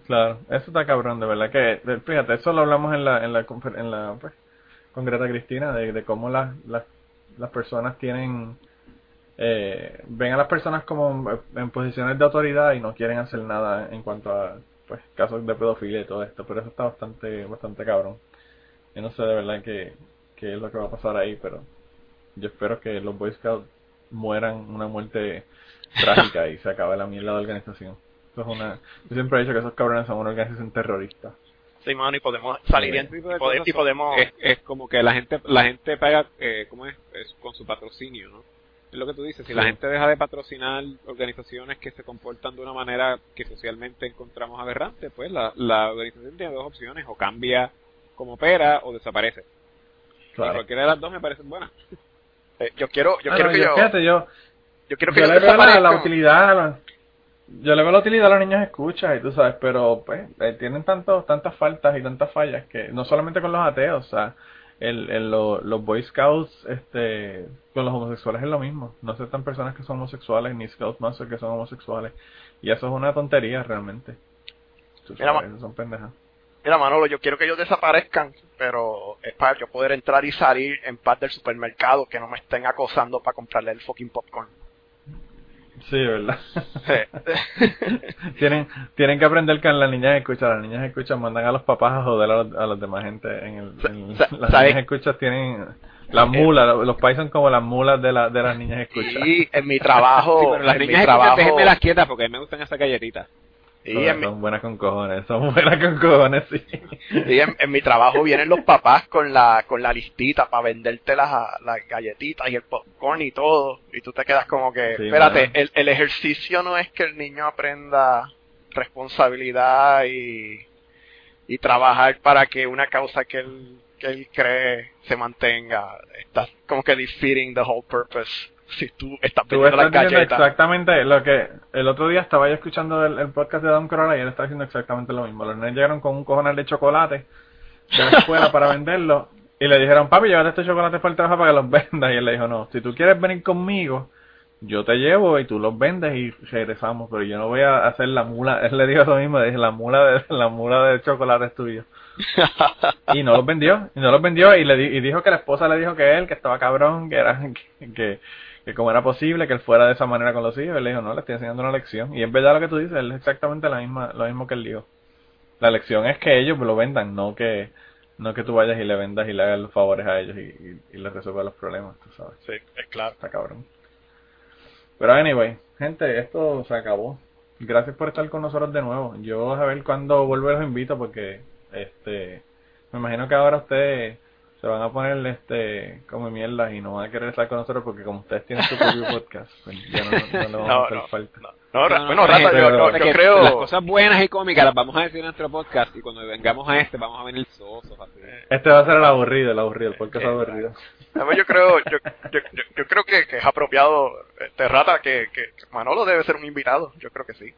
Claro, eso está cabrón, de verdad que fíjate, eso lo hablamos en la en la en la pues, con Greta Cristina de, de cómo las, las las personas tienen eh, ven a las personas como en posiciones de autoridad y no quieren hacer nada en cuanto a pues casos de pedofilia y todo esto, pero eso está bastante bastante cabrón. Yo no sé de verdad qué, qué es lo que va a pasar ahí, pero yo espero que los Boy Scouts mueran una muerte trágica y se acabe la mierda de organización. Eso es una, yo siempre he dicho que esos cabrones son una organización terrorista. Sí, mano, y podemos salir y, podemos... Es, como que la gente la gente paga, eh, ¿cómo es? es? Con su patrocinio, ¿no? Es lo que tú dices, si la gente deja de patrocinar organizaciones que se comportan de una manera que socialmente encontramos aberrante, pues la, la organización tiene dos opciones, o cambia como opera o desaparece. Claro. Y cualquiera de las dos me parece buena. Eh, yo quiero, yo quiero que yo, fíjate, yo, yo quiero que yo le veo la, utilidad, yo le veo la utilidad a los niños escucha y tú sabes, pero pues eh, tienen tantos, tantas faltas y tantas fallas que no solamente con los ateos, o sea, el, el los Boy Scouts este con los homosexuales es lo mismo. No aceptan personas que son homosexuales ni Scouts Master que son homosexuales. Y eso es una tontería realmente. Mira, son pendejas. Mira Manolo yo quiero que ellos desaparezcan pero es para yo poder entrar y salir en paz del supermercado que no me estén acosando para comprarle el fucking popcorn Sí, ¿verdad? tienen, tienen que aprender que las niñas escuchan. Las niñas escuchan mandan a los papás a joder a los, demás gente. En el, las niñas escuchas tienen las eh, mulas, los países son como las mulas de, la, de las niñas escuchas. Sí, en mi trabajo. las niñas escuchas, déjenme las quietas porque me gustan esas galletitas. Son buenas con cojones, son buenas con cojones, sí. Y en, mi trabajo vienen los papás con la con la listita para venderte las, las galletitas y el popcorn y todo. Y tú te quedas como que, espérate, el, el ejercicio no es que el niño aprenda responsabilidad y, y trabajar para que una causa que él, que él cree se mantenga. Está como que defeating the whole purpose. Si tú estás vendiendo las galletas. Exactamente lo que el otro día estaba yo escuchando el, podcast de Don Corolla y él está diciendo exactamente lo mismo. Los nenes llegaron con un cojonal de chocolate de la escuela para venderlo y le dijeron, papi, llévate este chocolate para el trabajo para que los vendas. Y él le dijo, no, si tú quieres venir conmigo, yo te llevo y tú los vendes y regresamos, pero yo no voy a hacer la mula. Él le dijo eso mismo, dije, la mula de, la mula de chocolate es tuyo. y no los vendió, y no los vendió y le y dijo que la esposa le dijo que él, que estaba cabrón, que era, que, que, como era posible que él fuera de esa manera con los hijos. Él le dijo, no, le estoy enseñando una lección. Y es verdad lo que tú dices, él es exactamente la misma, lo mismo que él dijo. La lección es que ellos lo vendan, no que no que tú vayas y le vendas y le hagas los favores a ellos y, y, les resuelvas los problemas, tú sabes. Sí, es claro. Está cabrón. Pero anyway, gente, esto se acabó. Gracias por estar con nosotros de nuevo. Yo a ver cuándo vuelvo los invito porque este me imagino que ahora ustedes se van a poner este como mierda y no van a querer estar con nosotros porque como ustedes tienen su propio podcast, pues ya no, no, no, vamos a hacer falta. No, bueno, Rata, yo, creo... Las cosas buenas y cómicas las vamos a decir en nuestro podcast y cuando vengamos a este vamos a venir sosos. Así. Este va a ser el aburrido, el aburrido, el podcast es aburrido. yo creo, yo, yo, yo, creo que, que, es apropiado, este Rata, que, que Manolo debe ser un invitado. Yo creo que sí.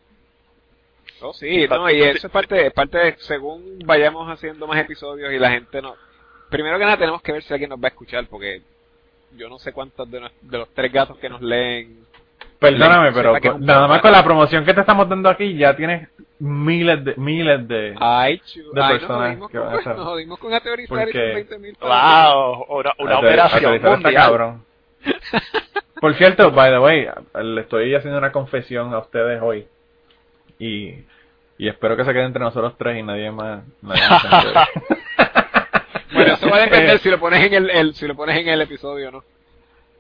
Oh, sí, no, y eso es parte, es parte de, según vayamos haciendo más episodios y la gente no... Primero que nada tenemos que ver si alguien nos va a escuchar, porque yo no sé cuántos de, de los tres gatos que nos leen Perdóname, pero nada más con la promoción que te estamos dando aquí ya tienes miles de miles de, Ay, de personas nos que van a hacer. Nos jodimos con ateorizar y 20 mil Wow, una, una operación cabrón. Por cierto, by the way, le estoy haciendo una confesión a ustedes hoy. Y, y espero que se quede entre nosotros tres y nadie más. Nadie más bueno, eso va a depender si lo pones en el, el, si lo pones en el episodio, ¿no?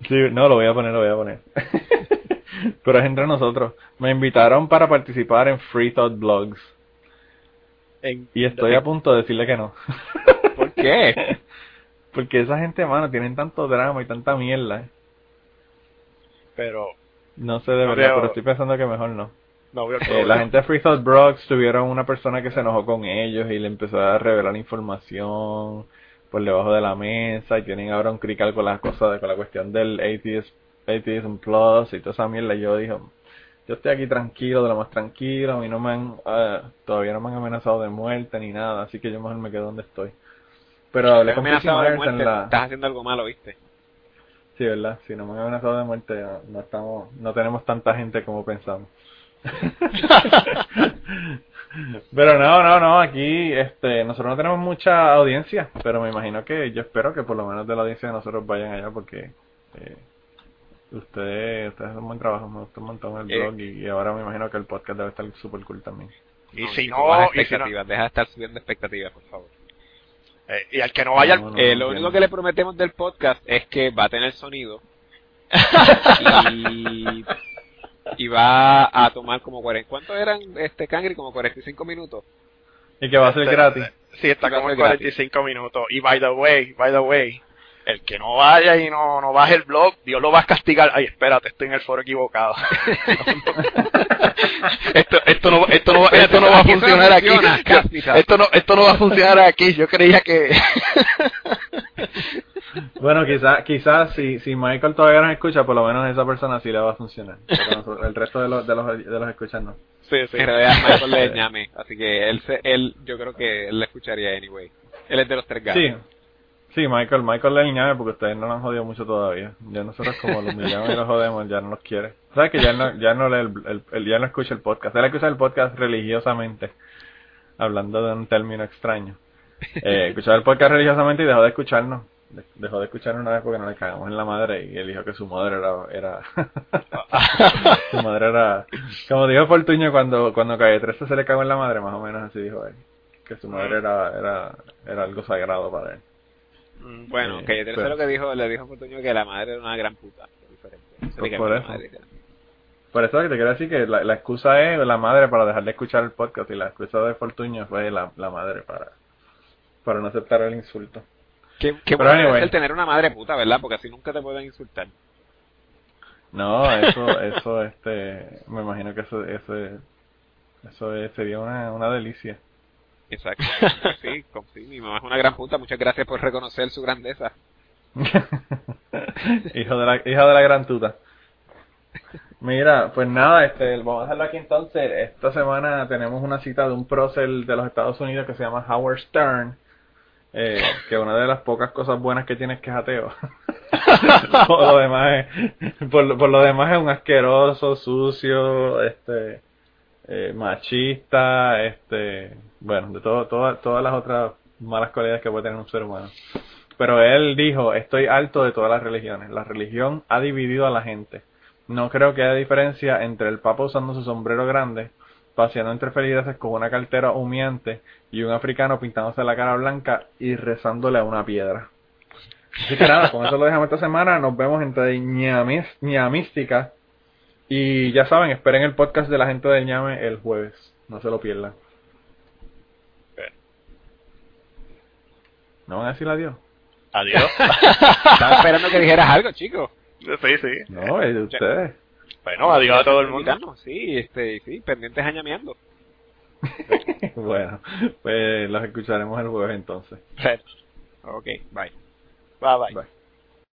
Sí, no, lo voy a poner, lo voy a poner. Pero es entre nosotros. Me invitaron para participar en Free Thought Blogs. y estoy a punto de decirle que no. ¿Por qué? Porque esa gente, mano, tienen tanto drama y tanta mierda. Pero... No sé de verdad, pero estoy pensando que mejor no. no eh, la gente de Free Thought Blogs tuvieron una persona que se enojó con ellos y le empezó a revelar información por debajo de la mesa y tienen ahora un crical con las cosas, de, con la cuestión del atheist un Plus y toda esa mierda. Y yo dije, yo estoy aquí tranquilo, de lo más tranquilo, y no me han, uh, todavía no me han amenazado de muerte ni nada, así que yo mejor me quedo donde estoy. Pero hablé con de muerte, la... Estás haciendo algo malo, ¿viste? Sí, ¿verdad? Si no me han amenazado de muerte, no, estamos, no tenemos tanta gente como pensamos. pero no, no, no, aquí este, nosotros no tenemos mucha audiencia, pero me imagino que yo espero que por lo menos de la audiencia de nosotros vayan allá porque eh, Ustedes, ustedes hacen un buen trabajo, me gustó un montón el blog y, ahora me imagino que el podcast debe estar super cool también. Y si no, expectativas, deja de estar subiendo expectativas, por favor. Eh, y al que no vaya, eh, lo único que le prometemos del podcast es que va a tener sonido y, y va a tomar como 40, ¿cuántos eran este Cangri? Como 45 minutos. Y que va a ser este, gratis. Sí, está como 45 minutos. Y by the way, by the way, el que no vaya y no, no baje el blog, Dios lo va a castigar. Ay, espérate, estoy en el foro equivocado. esto, esto no, esto no, esto no va a funcionar aquí. Esto no, esto no va a funcionar aquí. Yo creía que. bueno, quizás, quizás si, si Michael todavía nos escucha, por lo menos esa persona sí le va a funcionar. el resto de los, de los, de los escuchas no. Sí, sí. En realidad Michael le llame, así que él, él, yo creo que él le escucharía anyway. Él es de los tres gatos. Sí. Sí, Michael, Michael le añade porque ustedes no lo han jodido mucho todavía. Ya nosotros como lo humillamos y lo jodemos, ya no los quiere. ¿Sabes que ya no, ya no lee el, el, ya no escucha el podcast? Él escucha el podcast religiosamente, hablando de un término extraño. Eh, escuchaba el podcast religiosamente y dejó de escucharnos. Dejó de escucharnos una vez porque no le cagamos en la madre y él dijo que su madre era, era su madre era, como dijo Fortuño cuando, cuando Calle 13 se le cagó en la madre, más o menos así dijo él, que su madre era, era, era algo sagrado para él. Mm, bueno, que yo lo que dijo, le dijo Fortuño que la madre era una gran puta. Diferente. Pues por, eso. por eso que te quiero decir que la, la, excusa es la madre para dejar de escuchar el podcast y la excusa de Fortuño fue la, la madre para, para no aceptar el insulto. Qué, qué bueno es el tener una madre puta, ¿verdad? Porque así nunca te pueden insultar. No, eso, eso, este, me imagino que eso, eso, eso sería una, una delicia. Exacto. Sí, sí, mi mamá es una gran puta. Muchas gracias por reconocer su grandeza. hijo de la hijo de la gran tuta. Mira, pues nada, este, vamos a dejarlo aquí entonces. Esta semana tenemos una cita de un prócer de los Estados Unidos que se llama Howard Stern, eh, que una de las pocas cosas buenas que tiene es que es ateo. por, lo demás es, por, lo demás es un asqueroso, sucio, este, eh, machista, este, bueno, de todo, todas las otras malas cualidades que puede tener un ser humano. Pero él dijo, estoy alto de todas las religiones. La religión ha dividido a la gente no creo que haya diferencia entre el Papa usando su sombrero grande, paseando entre feligreses con una cartera humeante y un africano pintándose la cara blanca y rezándole a una piedra. Así que nada, con eso lo dejamos esta semana. Nos vemos entre Ña Mística. Y ya saben, esperen el podcast de la gente de Ñame el jueves. No se lo pierdan. ¿No van a decir adiós? Adiós. Estaba esperando que dijeras algo, chico. Sí, sí. No, es de ustedes. Bueno, adiós a todo el mundo. Sí, este, sí, pendientes añameando. bueno, pues los escucharemos el jueves entonces. Ok, bye. Bye bye. bye.